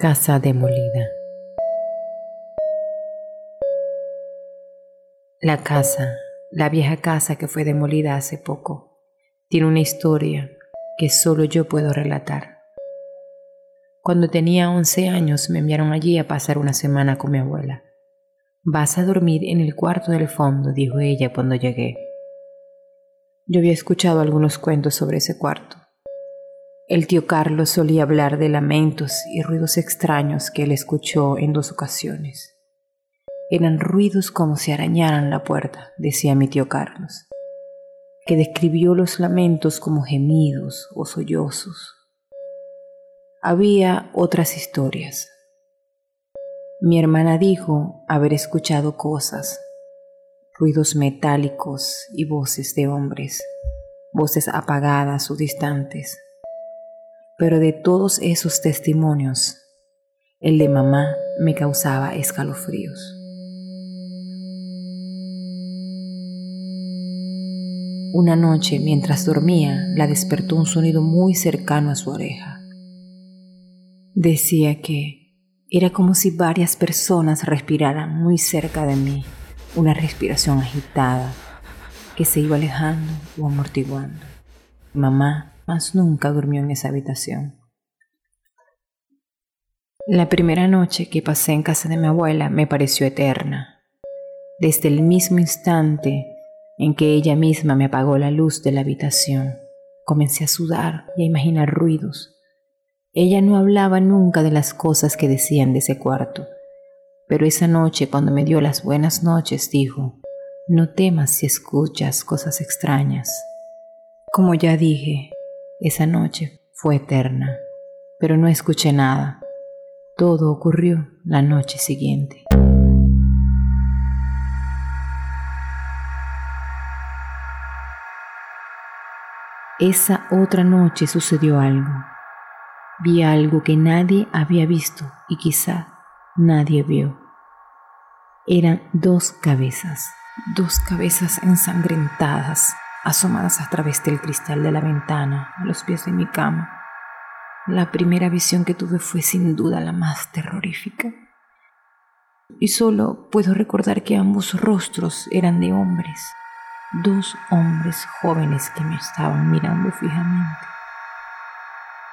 Casa demolida. La casa, la vieja casa que fue demolida hace poco, tiene una historia que solo yo puedo relatar. Cuando tenía 11 años me enviaron allí a pasar una semana con mi abuela. Vas a dormir en el cuarto del fondo, dijo ella cuando llegué. Yo había escuchado algunos cuentos sobre ese cuarto. El tío Carlos solía hablar de lamentos y ruidos extraños que él escuchó en dos ocasiones. Eran ruidos como si arañaran la puerta, decía mi tío Carlos, que describió los lamentos como gemidos o sollozos. Había otras historias. Mi hermana dijo haber escuchado cosas, ruidos metálicos y voces de hombres, voces apagadas o distantes pero de todos esos testimonios, el de mamá me causaba escalofríos. Una noche, mientras dormía, la despertó un sonido muy cercano a su oreja. Decía que era como si varias personas respiraran muy cerca de mí, una respiración agitada que se iba alejando o amortiguando. Mamá nunca durmió en esa habitación. La primera noche que pasé en casa de mi abuela me pareció eterna. Desde el mismo instante en que ella misma me apagó la luz de la habitación, comencé a sudar y a imaginar ruidos. Ella no hablaba nunca de las cosas que decían de ese cuarto, pero esa noche cuando me dio las buenas noches dijo, no temas si escuchas cosas extrañas. Como ya dije, esa noche fue eterna, pero no escuché nada. Todo ocurrió la noche siguiente. Esa otra noche sucedió algo. Vi algo que nadie había visto y quizá nadie vio. Eran dos cabezas, dos cabezas ensangrentadas asomadas a través del cristal de la ventana a los pies de mi cama. La primera visión que tuve fue sin duda la más terrorífica. Y solo puedo recordar que ambos rostros eran de hombres, dos hombres jóvenes que me estaban mirando fijamente.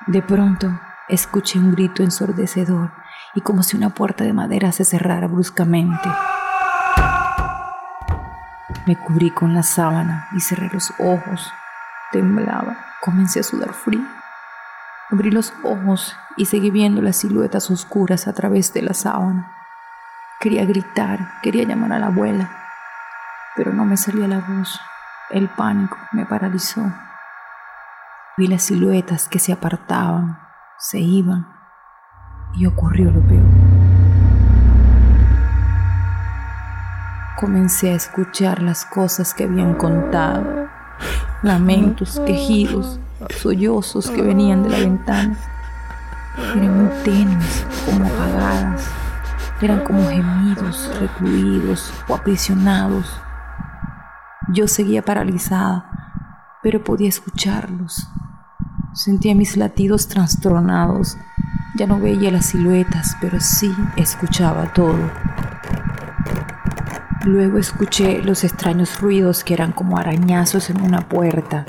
De pronto escuché un grito ensordecedor y como si una puerta de madera se cerrara bruscamente. Me cubrí con la sábana y cerré los ojos. Temblaba, comencé a sudar frío. Abrí los ojos y seguí viendo las siluetas oscuras a través de la sábana. Quería gritar, quería llamar a la abuela, pero no me salía la voz. El pánico me paralizó. Vi las siluetas que se apartaban, se iban, y ocurrió lo peor. Comencé a escuchar las cosas que habían contado, lamentos, quejidos, sollozos que venían de la ventana. Eran muy tenues, como apagadas, eran como gemidos recluidos o aprisionados. Yo seguía paralizada, pero podía escucharlos. Sentía mis latidos trastornados. Ya no veía las siluetas, pero sí escuchaba todo. Luego escuché los extraños ruidos que eran como arañazos en una puerta,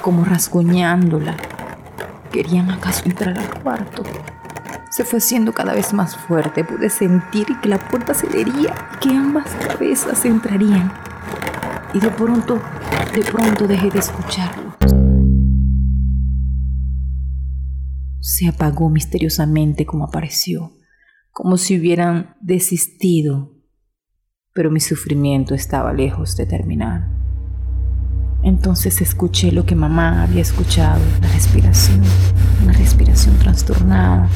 como rasguñándola. ¿Querían acaso entrar al cuarto? Se fue haciendo cada vez más fuerte. Pude sentir que la puerta se y que ambas cabezas entrarían. Y de pronto, de pronto dejé de escucharlo. Se apagó misteriosamente como apareció, como si hubieran desistido pero mi sufrimiento estaba lejos de terminar. Entonces escuché lo que mamá había escuchado, la respiración, una respiración trastornada.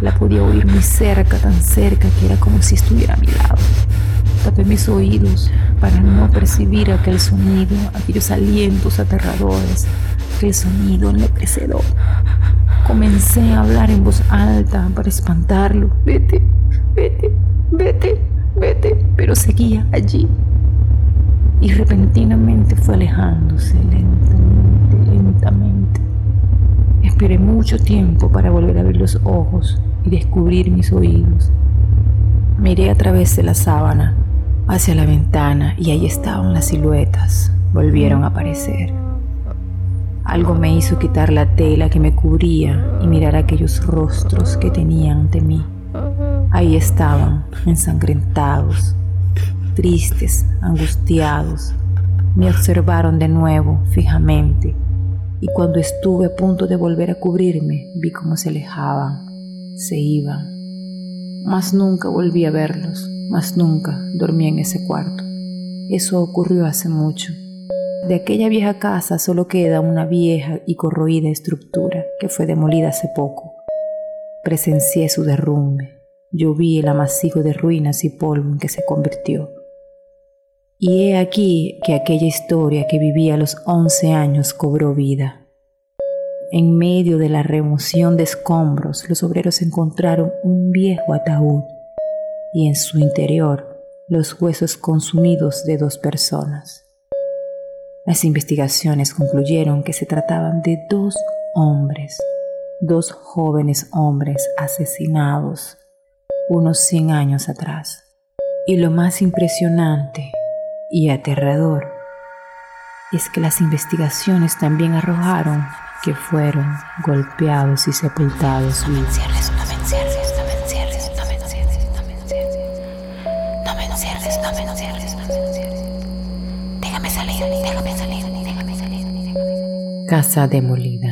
La podía oír muy cerca, tan cerca que era como si estuviera a mi lado. Tapé mis oídos para no percibir aquel sonido, aquellos alientos aterradores, aquel sonido enloquecedor. Comencé a hablar en voz alta para espantarlo. Vete, vete, vete vete, pero seguía allí. Y repentinamente fue alejándose lentamente, lentamente. Esperé mucho tiempo para volver a abrir los ojos y descubrir mis oídos. Miré a través de la sábana hacia la ventana y ahí estaban las siluetas. Volvieron a aparecer. Algo me hizo quitar la tela que me cubría y mirar aquellos rostros que tenían ante mí. Ahí estaban, ensangrentados, tristes, angustiados. Me observaron de nuevo, fijamente, y cuando estuve a punto de volver a cubrirme, vi cómo se alejaban, se iban. Mas nunca volví a verlos, mas nunca dormí en ese cuarto. Eso ocurrió hace mucho. De aquella vieja casa solo queda una vieja y corroída estructura que fue demolida hace poco. Presencié su derrumbe. Yo vi el amasijo de ruinas y polvo en que se convirtió. Y he aquí que aquella historia que vivía a los once años cobró vida. En medio de la remoción de escombros, los obreros encontraron un viejo ataúd y en su interior los huesos consumidos de dos personas. Las investigaciones concluyeron que se trataban de dos hombres, dos jóvenes hombres asesinados unos 100 años atrás. Y lo más impresionante y aterrador es que las investigaciones también arrojaron que fueron golpeados y sepultados vivos. Casa demolida.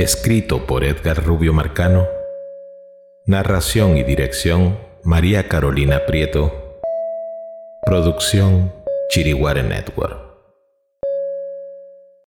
Escrito por Edgar Rubio Marcano. Narración y dirección María Carolina Prieto. Producción Chiriguare Network.